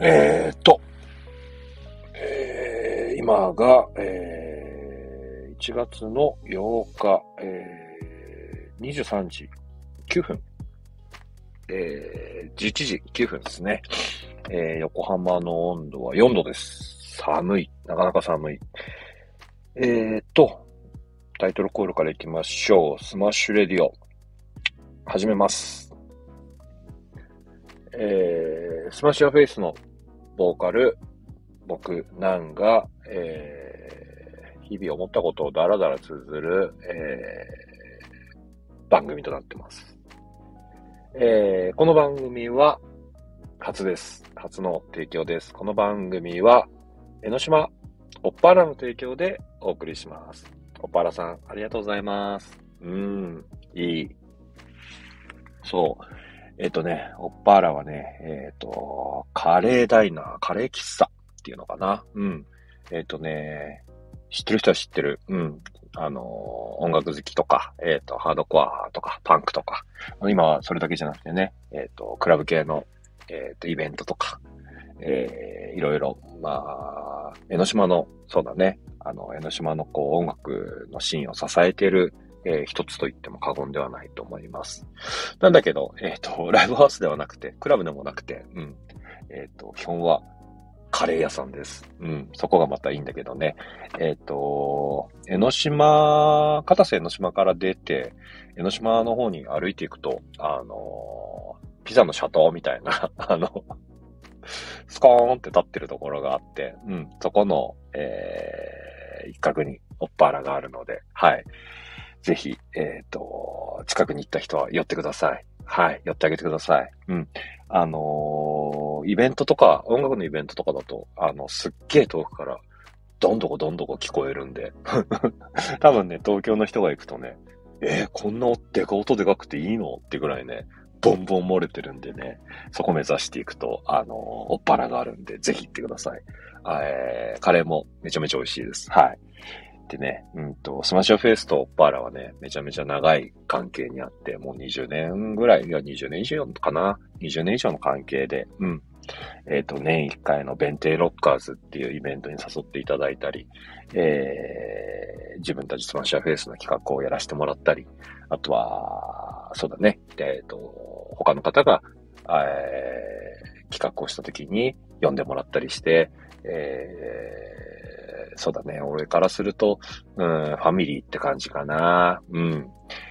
えーっと、えー、今が、えー、1月の8日、えー、23時9分、えー、11時9分ですね。えー、横浜の温度は4度です。寒い。なかなか寒い。えーっと、タイトルコールからいきましょう。スマッシュレディオ。始めます。えー、 SMASH YOUR FACE のボーカル、僕、なんが、えー、日々思ったことをダラダラ綴る、えー、番組となってます。えー、この番組は、初です。初の提供です。この番組は、江ノ島、 OPPA-LA の提供でお送りします。おっぱらさん、ありがとうございます。うん、いい。そう。えっ、とね、おっぱらはね、えっ、と、カレーダイナー、カレー喫茶っていうのかな。うん。えっ、とね、知ってる人は知ってる。うん。あの、音楽好きとか、えっ、と、ハードコアとか、パンクとか。今はそれだけじゃなくてね、えっ、と、クラブ系の、えっ、と、イベントとか、えー、いろいろ、まあ、江ノ島の、そうだね、あの、江ノ島のこう、音楽のシーンを支えているえー、一つと言っても過言ではないと思います。なんだけど、えっ、ー、と、ライブハウスではなくて、クラブでもなくて、うん。えっ、ー、と、基本はカレー屋さんです。うん。そこがまたいいんだけどね。えっ、と、江ノ島、片瀬江ノ島から出て、江ノ島の方に歩いていくと、あのピザのシャトーみたいな、あの、スコーンって立ってるところがあって、うん。そこの、えー、一角にオッパーラがあるので、はい。ぜひ、えっ、ー、と、近くに行った人は寄ってください。はい、寄ってあげてください。うん。あのー、イベントとか、音楽のイベントとかだと、あの、すっげえ遠くから、どんどこどんどこ聞こえるんで。多分ね、東京の人が行くとね、えー、こんなでか音でかくていいのってぐらいね、ボンボン漏れてるんでね、そこ目指していくと、あのー、おっぱらがあるんで、ぜひ行ってください。えー、カレーもめちゃめちゃ美味しいです。はい。でね、うんと、 SMASH YOUR FACE と OPPA-LA はね、めちゃめちゃ長い関係にあって、もう20年ぐらい、いや、20年以上かな ?20 年以上の関係で、うん。えっ、ー、と、年1回のベンテイロッカーズっていうイベントに誘っていただいたり、えー、自分たち SMASH YOUR FACE の企画をやらせてもらったり、あとは、そうだね、えっ、ー、と、他の方が、えー、企画をした時に呼んでもらったりして、えーそうだね。俺からすると、うん、ファミリーって感じかな。うん。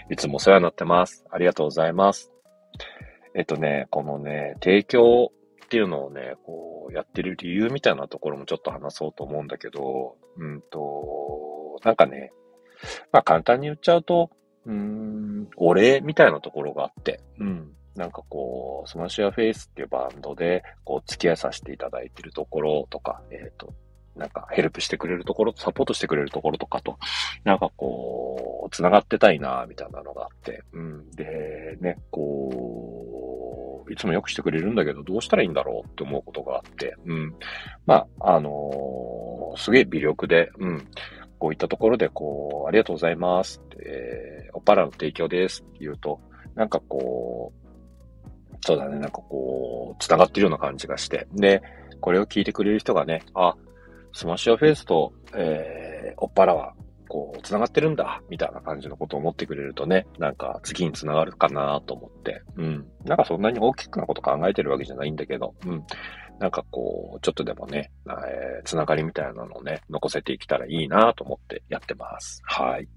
いつもお世話になってます。ありがとうございます。えっとね、このね、提供っていうのをね、こう、やってる理由みたいなところもちょっと話そうと思うんだけど、うんと、なんかね、まあ簡単に言っちゃうと、うん、お礼みたいなところがあって、うん。なんかこう、 SMASH YOUR FACE っていうバンドで、こう、付き合いさせていただいてるところとか、えっ、ー、と、なんかヘルプしてくれるところ、サポートしてくれるところとかと、なんかこう、繋がってたいな、みたいなのがあって、うん。で、ね、こう、いつもよくしてくれるんだけど、どうしたらいいんだろうって思うことがあって、うん。まあ、あのー、すげえ微力で、うん。こういったところで、こう、ありがとうございますって、おっぱらの提供ですって言うと、なんかこう、そうだね、なんかこう、繋がってるような感じがして。で、これを聞いてくれる人がね、あ、 SMASH YOUR FACE と、えー、 OPPA-LA は、こう、繋がってるんだ、みたいな感じのことを思ってくれるとね、なんか次に繋がるかなと思って、うん。なんかそんなに大きくなこと考えてるわけじゃないんだけど、うん。なんかこう、ちょっとでもね、えー、繋がりみたいなのをね、残せていけたらいいなと思ってやってます。はい。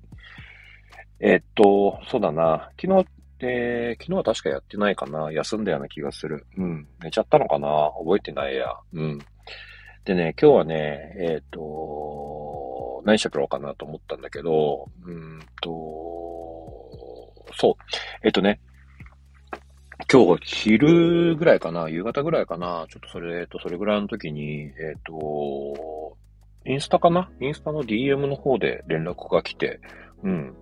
えー、っと、そうだな。昨日で、昨日は確かやってないかな。休んだような気がする。うん。寝ちゃったのかな？覚えてないや。うん。でね、今日はね、えっ、ー、と、何しゃべろうかなと思ったんだけど、うんと、そう。えっ、ー、とね、今日昼ぐらいかな、夕方ぐらいかな、ちょっとそれ、えっと、それぐらいの時に、えっ、と、インスタかな？インスタの DM の方で連絡が来て、うん。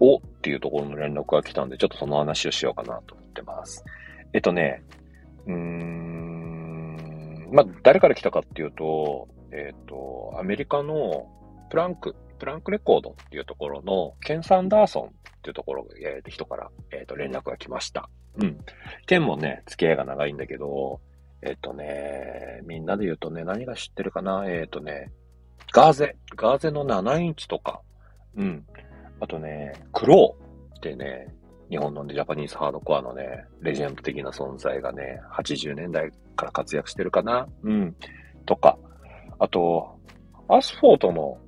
おっていうところの連絡が来たんで、ちょっとその話をしようかなと思ってます。えっとね、うーん、まあ、誰から来たかっていうと、えっ、ー、と、アメリカのプランク、プランクレコードっていうところのケン・サンダーソンっていうところ、えっー、人から、えっ、ー、と、連絡が来ました。うん。ケンもね、付き合いが長いんだけど、えっ、とね、みんなで言うとね、何が知ってるかな？えっ、とね、ガーゼ。ガーゼの7インチとか。うん。あとね、クローってね、日本の、ね、ジャパニーズハードコアのね、レジェンド的な存在がね、80年代から活躍してるかなうん。とか。あと、アスフォートの、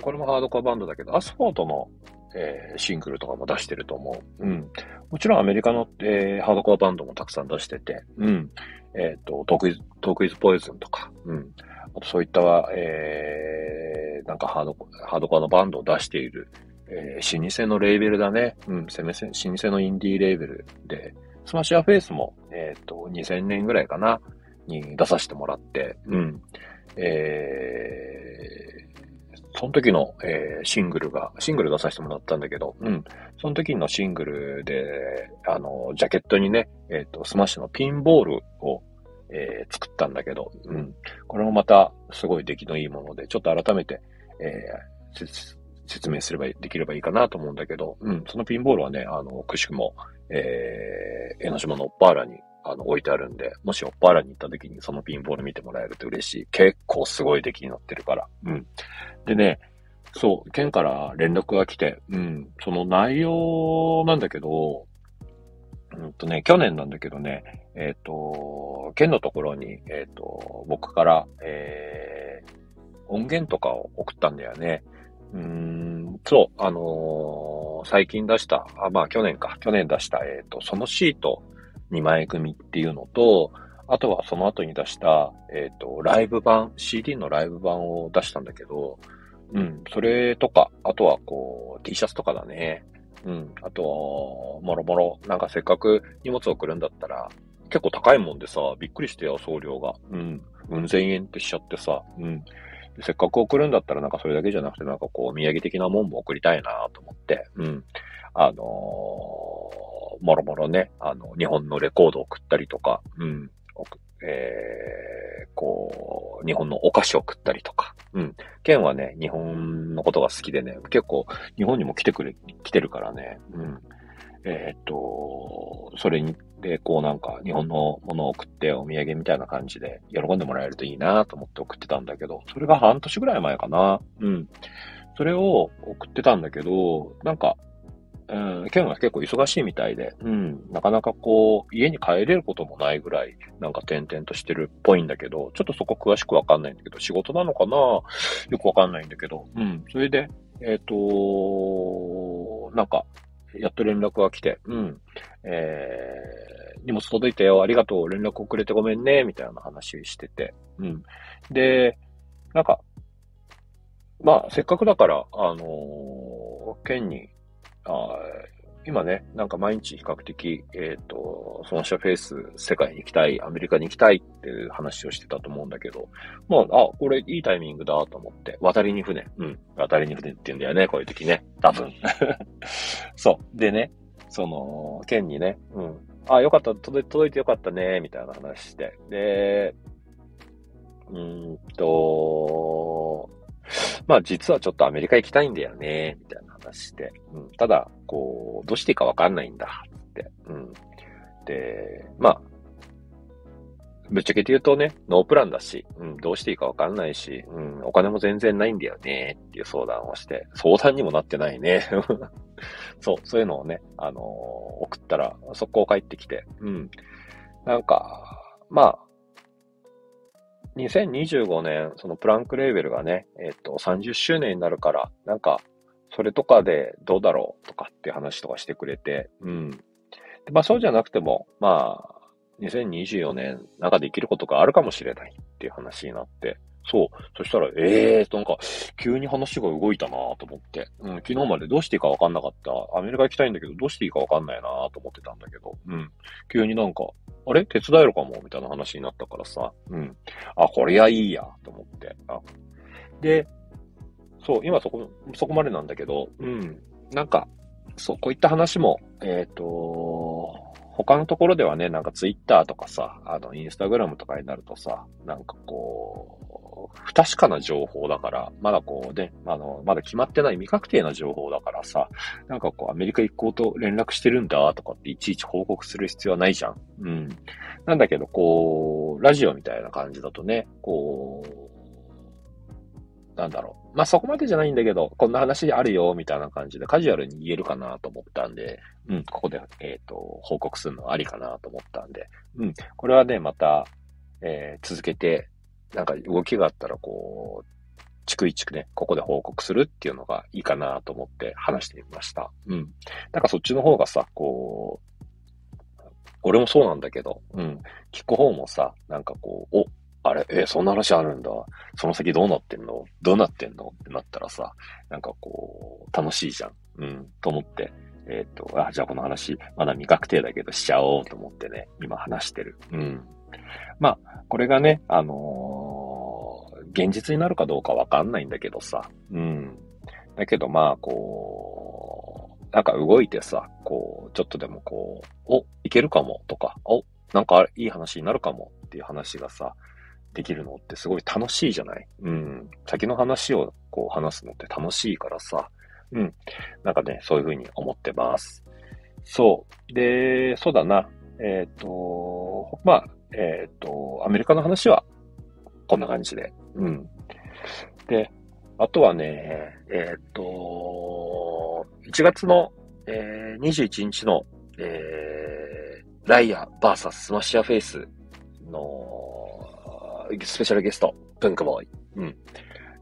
これもハードコアバンドだけど、アスフォートの、えー、シングルとかも出してると思う。うん。もちろんアメリカの、えー、ハードコアバンドもたくさん出してて、うん。えっ、ー、と、トークイズ、トークイズポイズンとか、うん。あとそういったは、えー、なんかハード、ハードコアのバンドを出している、えー、老舗のレーベルだね。うん、せめせ、老舗のインディーレーベルで、 SMASH YOUR FACE も、えっ、ー、と、2000年ぐらいかな、に出させてもらって、うん。えー、その時の、えー、シングルが、シングル出させてもらったんだけど、うん。その時のシングルで、あの、ジャケットにね、えっ、ー、と、スマッシュのピンボールを、えー、作ったんだけど、うん。これもまた、すごい出来のいいもので、ちょっと改めて、えー、説明すれば、できればいいかなと思うんだけど、うん、そのピンボールはね、あの、くしくも、えー、江ノ島のオッパーラに、あの、置いてあるんで、もしオッパーラに行った時にそのピンボール見てもらえると嬉しい。結構すごい出来になってるから。うん。でね、そう、県から連絡が来て、うん、その内容なんだけど、うんとね、去年なんだけどね、えっ、ー、と、県のところに、えっ、ー、と、僕から、えー、音源とかを送ったんだよね。うん、そう、あのー、最近出した、あ、まあ去年か、去年出した、えっ、ー、と、そのシート2枚組っていうのと、あとはその後に出した、えっ、ー、と、ライブ版、CD のライブ版を出したんだけど、うん、それとか、あとはこう、T シャツとかだね。うん、あと、もろもろ、なんかせっかく荷物送るんだったら、結構高いもんでさ、びっくりしてよ、送料が。うん、うん千円ってしちゃってさ、うん。せっかく送るんだったらなんかそれだけじゃなくてなんかこう、土産的なもんも送りたいなと思って、うん。あのー、もろもろね、あの、日本のレコード送ったりとか、うん。えー、こう、日本のお菓子を送ったりとか、うん。ケンはね、日本のことが好きでね、結構日本にも来てくれ、来てるからね、うん。えー、っと、それに、で、こうなんか日本のものを送ってお土産みたいな感じで喜んでもらえるといいなと思って送ってたんだけど、それが半年ぐらい前かな。うん。それを送ってたんだけど、なんか、うん、ケンは結構忙しいみたいで、うん、なかなかこう、家に帰れることもないぐらい、なんか転々としてるっぽいんだけど、ちょっとそこ詳しくわかんないんだけど、仕事なのかな？よくわかんないんだけど、うん、それで、えっ、ー、と、なんか、やっと連絡が来て、うん。えー、荷物届いたよ、ありがとう、連絡遅れてごめんね、みたいな話してて、うん。で、なんか、まあ、せっかくだから、あのー、県に、あ今ね、なんか毎日比較的、えっ、ー、と、そのシャフェイス世界に行きたい、アメリカに行きたいっていう話をしてたと思うんだけど、もう、あ、これいいタイミングだと思って、渡りに船。うん。渡りに船って言うんだよね、こういう時ね。多分。そう。でね、その、県にね、うん。あ、よかった、届い届いてよかったね、みたいな話して。で、うーんと、まあ実はちょっとアメリカ行きたいんだよね、みたいな話して。うん、ただ、こう、どうしていいかわかんないんだ、って。うん。で、まあ、ぶっちゃけて言うとね、ノープランだし、うん、どうしていいかわかんないし、うん、お金も全然ないんだよね、っていう相談をして、相談にもなってないね。そう、そういうのをね、あのー、送ったら、速攻帰ってきて、うん。なんか、まあ、2025年、そのプランクレーベルがね、えっ、と、30周年になるから、なんか、それとかでどうだろうとかって話とかしてくれて、うん。でまあそうじゃなくても、まあ、2024年、なんかできることがあるかもしれないっていう話になって、そう。そしたら、ええー、なんか、急に話が動いたなと思って。うん、昨日までどうしていいかわかんなかった。アメリカ行きたいんだけど、どうしていいかわかんないなと思ってたんだけど、うん。急になんか、あれ？手伝えるかもみたいな話になったからさ、うん。あ、これはいいや、と思って。あで、そう、今そこ、そこまでなんだけど、うん。なんか、そう、こういった話も、えっ、ー、と、他のところではね、なんかツイッターとかさ、あの、インスタグラムとかになるとさ、なんかこう、不確かな情報だから、まだこうね、あの、まだ決まってない未確定な情報だからさ、なんかこう、アメリカ行こうと連絡してるんだとかっていちいち報告する必要はないじゃん。うん。なんだけど、こう、ラジオみたいな感じだとね、こう、なんだろう。まあ、そこまでじゃないんだけど、こんな話あるよ、みたいな感じでカジュアルに言えるかなと思ったんで、うん、ここで、えっ、ー、と、報告するのありかなと思ったんで、うん、これはね、また、えー、続けて、なんか動きがあったら、こう、逐一ね、ここで報告するっていうのがいいかなと思って話してみました。うん。なんかそっちの方がさ、こう、俺もそうなんだけど、うん。聞く方もさ、なんかこう、お、あれ、えそんな話あるんだ。その先どうなってんの？どうなってんの？ってなったらさ、なんかこう、楽しいじゃん。うん。と思って、えっ、と、あ、じゃあこの話、まだ未確定だけどしちゃおうと思ってね、今話してる。うん。まあ、これがね、あのー、現実になるかどうかわかんないんだけどさ。うん。だけどまあ、こう、なんか動いてさ、こう、ちょっとでもこう、お、いけるかもとか、お、なんかいい話になるかもっていう話がさ、できるのってすごい楽しいじゃない？うん。先の話をこう話すのって楽しいからさ。うん。なんかね、そういうふうに思ってます。そう。で、そうだな。えっ、ー、と、まあ、えっ、ー、と、アメリカの話はこんな感じで。うん。で、あとはね、えっ、ー、と、1月の、えー、21日の、えー、ライアー VS SMASH YOUR FACE のスペシャルゲスト、プンクボーイ。うん。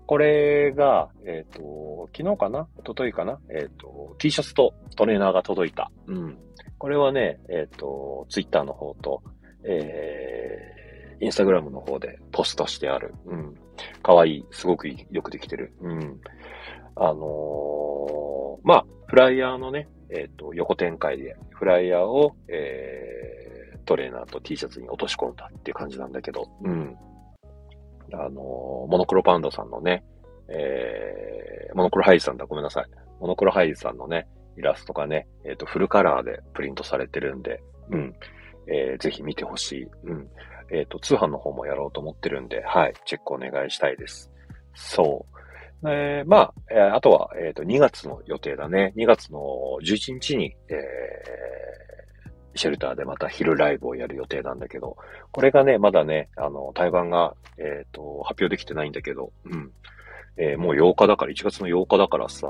これが、えっ、ー、と、昨日かな？一昨日かな？えっ、ー、と、T シャツとトレーナーが届いた。うん。これはね、えっ、ー、と、ツイッターの方と、えー、インスタグラムの方でポストしてある。うん。かわいい。すごくよくできてる。うん。あのー、まあ、フライヤーのね、えっ、と、横展開で、フライヤーを、えー、トレーナーと T シャツに落とし込んだっていう感じなんだけど、うん。あの、モノクロパンドさんのね、えー、モノクロハイズさんだ、ごめんなさい。モノクロハイズさんのね、イラストがね、えっ、ー、と、フルカラーでプリントされてるんで、うん。えー、ぜひ見てほしい。うん。えっ、ー、と、通販の方もやろうと思ってるんで、はい、チェックお願いしたいです。そう。えー、まあ、えー、あとは、えっ、ー、と、2月の予定だね。2月の11日に、えシェルターでまた昼ライブをやる予定なんだけど、これがね、まだね、あの、対バンが、えっ、と、発表できてないんだけど、うん。え、もう8日だから、1月の8日だからさ、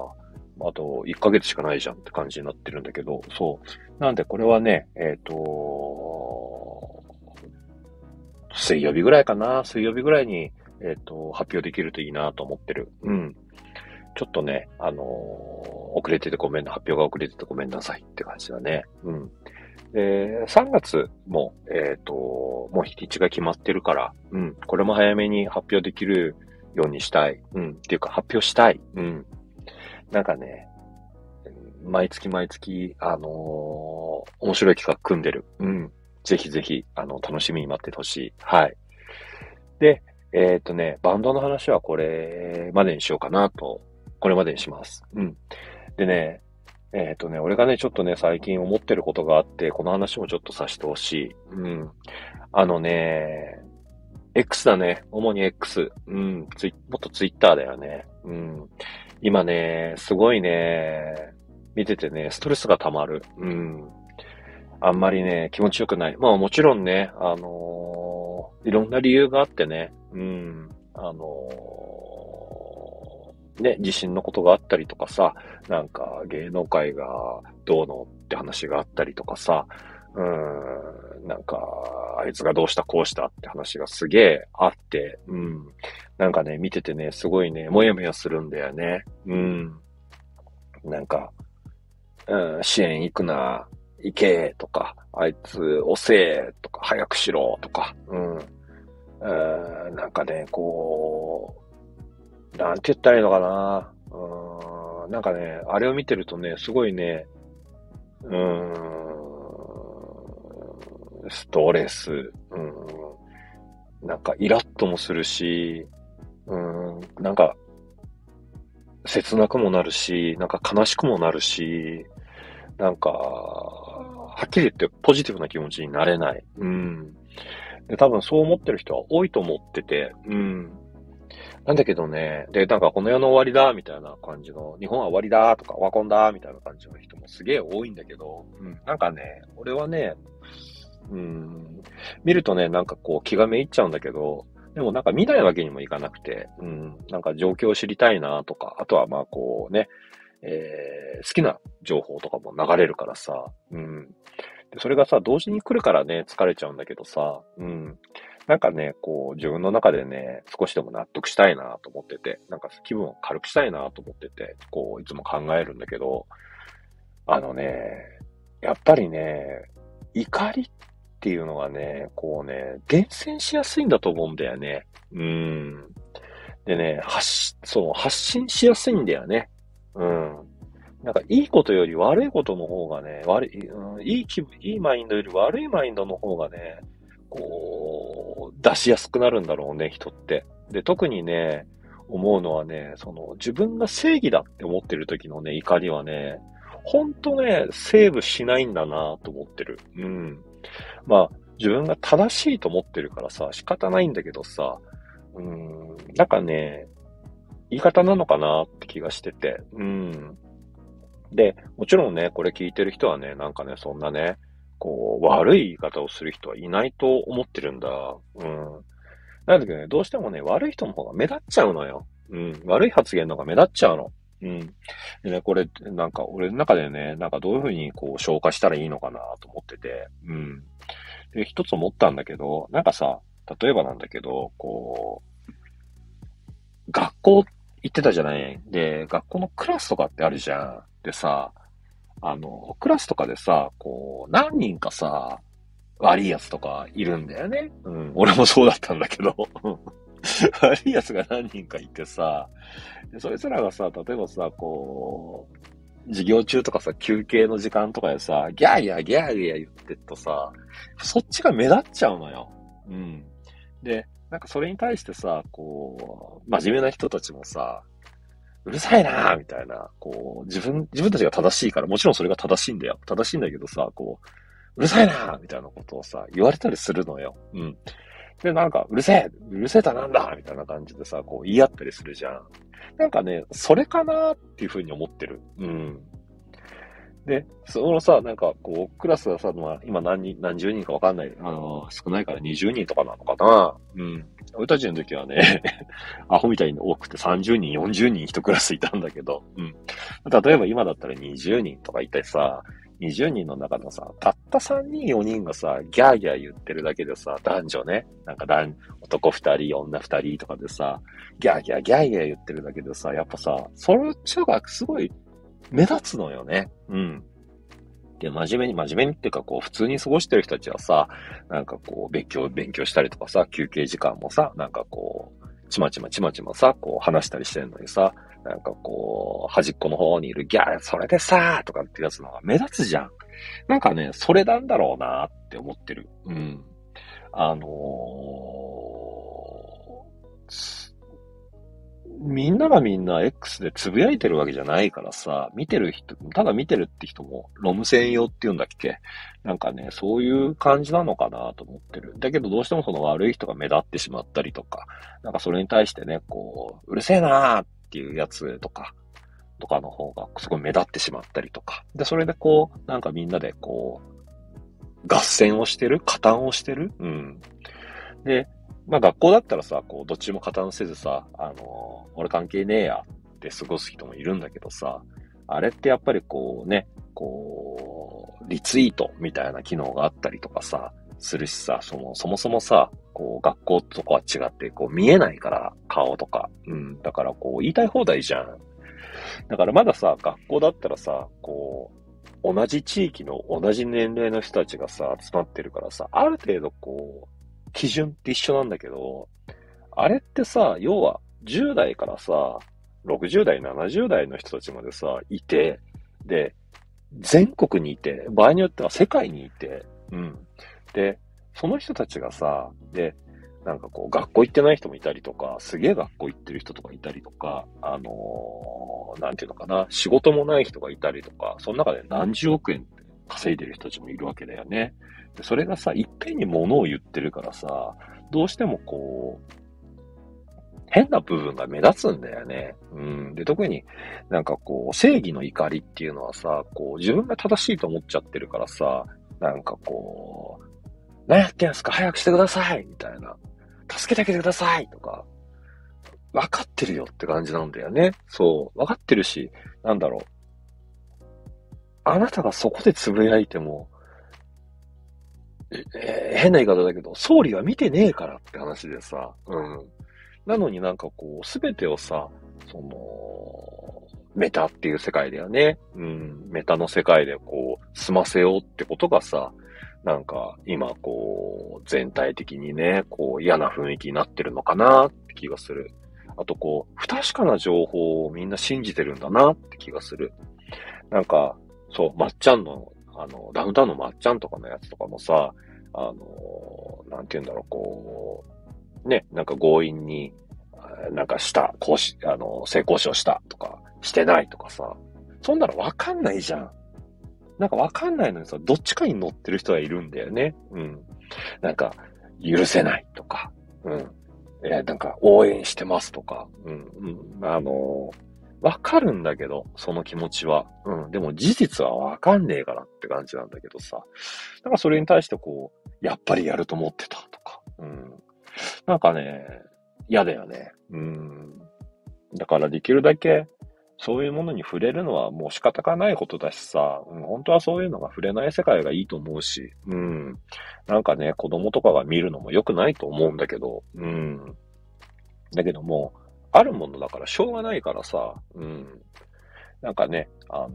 あと1ヶ月しかないじゃんって感じになってるんだけど、そう。なんでこれはね、えっ、ー、と、水曜日ぐらいかな、水曜日ぐらいに、えっ、と、発表できるといいなと思ってる。うん。ちょっとね、あの遅れててごめんな、発表が遅れててごめんなさいって感じだね。うん。で、3月も、えっ、と、もう日にちが決まってるから、うん、これも早めに発表できるようにしたい。うん、っていうか発表したい。うん。なんかね、毎月毎月、あのー、面白い企画組んでる。うん。ぜひぜひ、あの、楽しみに待っててほしい。はい。で、えっ、とね、バンドの話はこれまでにしようかなと、これまでにします。うん。でね、えっ、ー、とね、俺がね、ちょっとね、最近思ってることがあって、この話もちょっとさしてほしい。うん。あのね、X だね。主に X。うん。ツイもっとツイッターだよね。うん。今ね、すごいね、見ててね、ストレスが溜まる。うん。あんまりね、気持ちよくない。まあもちろんね、あのー、いろんな理由があってね、うん。あのーね、地震のことがあったりとかさ、なんか芸能界がどうのって話があったりとかさ、うん、なんか、あいつがどうしたこうしたって話がすげえあって、うん。なんかね、見ててね、すごいね、もやもやするんだよね。うん。なんか、うん、支援行くな、行けとか、あいつ押せとか、早くしろとか、うん。うん、なんかね、こう、なんて言ったらいいのかな。うん、なんかね、あれを見てるとね、すごいね、うん、ストレス、うん、なんかイラッともするし、うん、なんか、切なくもなるし、なんか悲しくもなるし、なんか、はっきり言ってポジティブな気持ちになれない。うん。で、多分そう思ってる人は多いと思ってて、うん。なんだけどね、で、なんかこの世の終わりだ、みたいな感じの、日本は終わりだ、とか、ワコンだ、みたいな感じの人もすげえ多いんだけど、うん、なんかね、俺はね、うん。見るとね、なんかこう気がめいっちゃうんだけど、でもなんか見ないわけにもいかなくて、うん。なんか状況を知りたいなとか、あとはまあこうね、えー、好きな情報とかも流れるからさ、うん。で、それがさ、同時に来るからね、疲れちゃうんだけどさ、うん。なんかね、こう、自分の中でね、少しでも納得したいなと思ってて、なんか気分を軽くしたいなと思ってて、こう、いつも考えるんだけど、あのね、やっぱりね、怒りっっていうのはね、こうね、伝染しやすいんだと思うんだよね。うん。でね、発、そう、発信しやすいんだよね。うん。なんか、いいことより悪いことの方がね、悪い、うん、いい気分、いいマインドより悪いマインドの方がね、こう、出しやすくなるんだろうね、人って。で、特にね、思うのはね、その、自分が正義だって思ってる時のね、怒りはね、ほんとね、セーブしないんだなと思ってる。うん。まあ、自分が正しいと思ってるからさ、仕方ないんだけどさ、うん、なんかね、言い方なのかなって気がしてて、うん。で、もちろんね、これ聞いてる人はね、なんかね、そんなね、こう、悪い言い方をする人はいないと思ってるんだ。うん。なんだけどね、どうしてもね、悪い人の方が目立っちゃうのよ。うん。悪い発言の方が目立っちゃうの。うん。でね、これ、なんか、俺の中でね、なんかどういうふうにこう消化したらいいのかなと思ってて、うん。で、一つ思ったんだけど、なんかさ、例えばなんだけど、こう、学校行ってたじゃないで、学校のクラスとかってあるじゃん。でさ、あの、クラスとかでさ、こう、何人かさ、悪い奴とかいるんだよね。うん。俺もそうだったんだけど。悪い奴が何人かいてさ、そいつらがさ、例えばさ、こう、授業中とかさ、休憩の時間とかでさ、ギャーギャーギャーギャー言ってっとさ、そっちが目立っちゃうのよ。うん。で、なんかそれに対してさ、こう、真面目な人たちもさ、うるさいなーみたいな、こう、自分、自分たちが正しいから、もちろんそれが正しいんだよ。正しいんだけどさ、こう、うるさいなーみたいなことをさ、言われたりするのよ。うん。で、なんか、うるせえうるせえだなんだみたいな感じでさ、こう言い合ったりするじゃん。なんかね、それかなっていうふうに思ってる。うん。で、そのさ、なんか、こう、クラスがさ、まあ、今何人、何十人かわかんない。あの、少ないから20人とかなのかな。うん。俺たちの時はね、アホみたいに多くて30人、40人一クラスいたんだけど、うん。例えば今だったら20人とかいてさ、20人の中のさ、たった3人、4人がさ、ギャーギャー言ってるだけでさ、男女ね、なんか男、男2人、女2人とかでさ、ギャーギャーギャーギャー言ってるだけでさ、やっぱさ、それっちがすごい目立つのよね。うん。で、真面目に、真面目にっていうか、こう、普通に過ごしてる人たちはさ、なんかこう、勉強、勉強したりとかさ、休憩時間もさ、なんかこう、ちまちまちまちまさ、こう、話したりしてんのにさ、なんかこう、端っこの方にいるギャー、それでさー、とかってやつのが目立つじゃん。なんかね、それなんだろうなーって思ってる。うん。あのー、みんながみんな X でつぶやいてるわけじゃないからさ、見てる人、ただ見てるって人も、ロム専用って言うんだっけ？なんかね、そういう感じなのかなと思ってる。だけどどうしてもその悪い人が目立ってしまったりとか、なんかそれに対してね、こう、うるせえなーっていうやつとか、とかの方がすごい目立ってしまったりとか。で、それでこう、なんかみんなでこう、合戦をしてる加担をしてるうん。で、まあ学校だったらさ、こう、どっちも加担せずさ、あのー、俺関係ねえやって過ごす人もいるんだけどさ、あれってやっぱりこうね、こう、リツイートみたいな機能があったりとかさ、するしさ、その、そもそもさ、こう、学校とかは違って、こう、見えないから、顔とか。うん。だから、こう、言いたい放題じゃん。だからまださ、学校だったらさ、こう、同じ地域の同じ年齢の人たちがさ、集まってるからさ、ある程度こう、基準って一緒なんだけど、あれってさ、要は10代からさ、60代、70代の人たちまでさ、いて、で、全国にいて、場合によっては世界にいて、うん。で、その人たちがさ、で、なんかこう、学校行ってない人もいたりとか、すげえ学校行ってる人とかいたりとか、あのー、なんていうのかな、仕事もない人がいたりとか、その中で何十億円っ稼いでる人たちもいるわけだよね。でそれがさ、いっぺんに物を言ってるからさ、どうしてもこう、変な部分が目立つんだよね。うん。で、特になんかこう、正義の怒りっていうのはさ、こう、自分が正しいと思っちゃってるからさ、なんかこう、何やってんすか？早くしてくださいみたいな。助けてあげてくださいとか。分かってるよって感じなんだよね。そう。分かってるし、なんだろう。あなたがそこでつぶやいても、えー、変な言い方だけど、総理は見てねえからって話でさ、うん。なのになんかこう、すべてをさ、その、メタっていう世界だよね。うん。メタの世界でこう、済ませようってことがさ、なんか今こう、全体的にね、こう嫌な雰囲気になってるのかなって気がする。あとこう、不確かな情報をみんな信じてるんだなって気がする。なんか、そう、まっちゃんの、あの、ダウンタウンのまっちゃんとかのやつとかもさ、あの、なんて言うんだろう、こう、ね、なんか強引に、なんかした、こうし、あの、性交渉したとか、してないとかさ、そんなのわかんないじゃん。なんかわかんないのにさ、どっちかに乗ってる人がいるんだよね。うん。なんか、許せないとか、うん。えなんか、応援してますとか、うん、うん。あのわかるんだけど、その気持ちは。うん。でも事実はわかんねえからって感じなんだけどさ。だからそれに対してこう、やっぱりやると思ってたとか。うん。なんかね、嫌だよね。うん。だからできるだけ、そういうものに触れるのはもう仕方がないことだしさ、うん、本当はそういうのが触れない世界がいいと思うし、うん。なんかね、子供とかが見るのも良くないと思うんだけど、うん。だけども、あるものだからしょうがないからさ、うん。なんかね、あのー、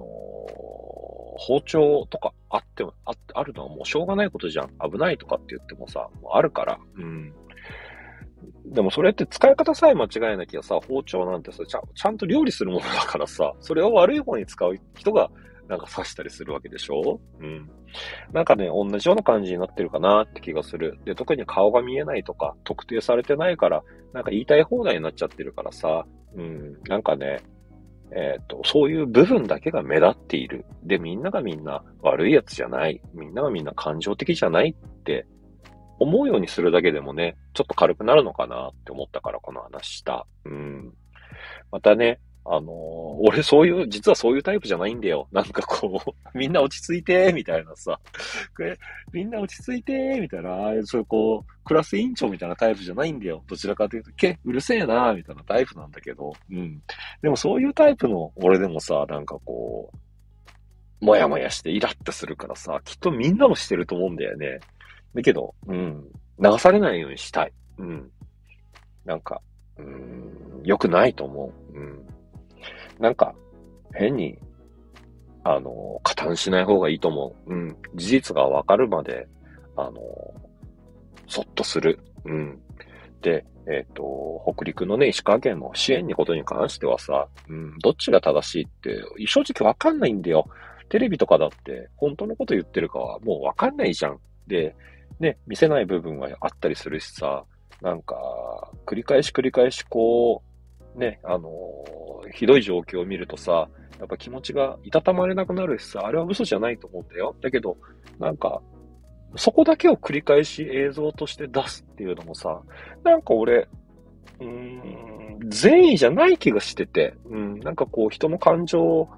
包丁とかあっても、ああるのはもうしょうがないことじゃん。危ないとかって言ってもさ、もうあるから、うん。でもそれって使い方さえ間違えなきゃさ、包丁なんてさ、ちゃちゃんと料理するものだからさ、それを悪い方に使う人がなんか刺したりするわけでしょ？うん。なんかね、同じような感じになってるかなって気がする。で、特に顔が見えないとか、特定されてないから、なんか言いたい放題になっちゃってるからさ、うん、なんかね、えっ、ー、と、そういう部分だけが目立っている。で、みんながみんな悪いやつじゃない。みんながみんな感情的じゃないって思うようにするだけでもね、ちょっと軽くなるのかなって思ったからこの話した。うん。またね、あのー、俺そういう、実はそういうタイプじゃないんだよ。なんかこう、みんな落ち着いて、みたいなさ、みんな落ち着いて、みたいな、そういうこう、クラス委員長みたいなタイプじゃないんだよ。どちらかというと、け、うるせえな、みたいなタイプなんだけど、うん。でもそういうタイプの俺でもさ、なんかこう、もやもやしてイラッとするからさ、きっとみんなもしてると思うんだよね。だけど、うん。流されないようにしたい。うん。なんか、うん、良くないと思う。うん。なんか、変に、あの、加担しない方がいいと思う。うん。事実がわかるまで、あの、そっとする。うん。で、えっ、ー、と、北陸のね、石川県の支援にことに関してはさ、うん、どっちが正しいって、正直わかんないんだよ。テレビとかだって、本当のこと言ってるかはもうわかんないじゃん。で、ね、見せない部分はあったりするしさ、なんか、繰り返し繰り返しこう、ね、あのー、ひどい状況を見るとさ、やっぱ気持ちがいたたまれなくなるしさ、あれは嘘じゃないと思うんだよ。だけど、なんか、そこだけを繰り返し映像として出すっていうのもさ、なんか俺、うーん、善意じゃない気がしてて、うん、なんかこう人の感情を、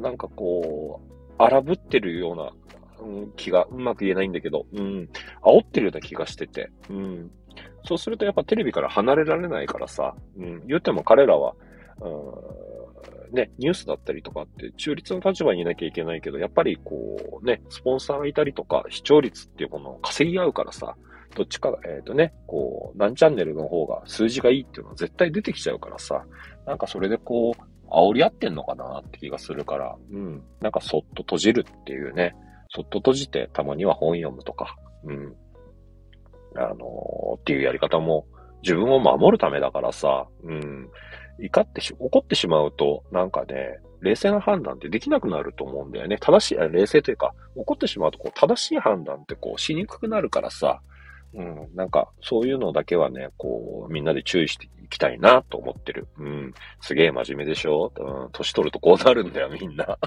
なんかこう、荒ぶってるようなうん、気がうまく言えないんだけど、うん、煽ってるような気がしてて、うん。そうするとやっぱテレビから離れられないからさ、うん、言っても彼らは、うん、ね、ニュースだったりとかって中立の立場にいなきゃいけないけど、やっぱりこうね、スポンサーがいたりとか、視聴率っていうものを稼ぎ合うからさ、どっちかが、えっ、ー、とね、こう、何チャンネルの方が数字がいいっていうのは絶対出てきちゃうからさ、なんかそれでこう、煽り合ってんのかなって気がするから、うん。なんかそっと閉じるっていうね、そっと閉じてたまには本読むとか、うん。あのー、っていうやり方も自分を守るためだからさ、うん。怒ってし、怒ってしまうと、なんかね、冷静な判断ってできなくなると思うんだよね。正しい、冷静というか、怒ってしまうと、こう、正しい判断ってこう、しにくくなるからさ、うん、なんか、そういうのだけはね、こう、みんなで注意していきたいなと思ってる。うん、すげえ真面目でしょ？うん、年取るとこうなるんだよ、みんな。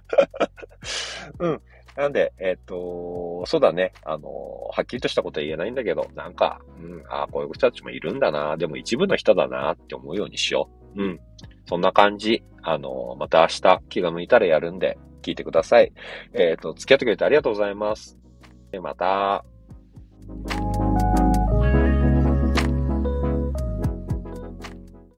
うん。なんで、えっ、と、そうだね。あの、はっきりとしたことは言えないんだけど、なんか、うん、ああ、こういう人たちもいるんだな。でも一部の人だなって思うようにしよう。うん。そんな感じ。あの、また明日気が向いたらやるんで、聞いてください。えっ、ー、と、付き合ってくれてありがとうございます。でまた。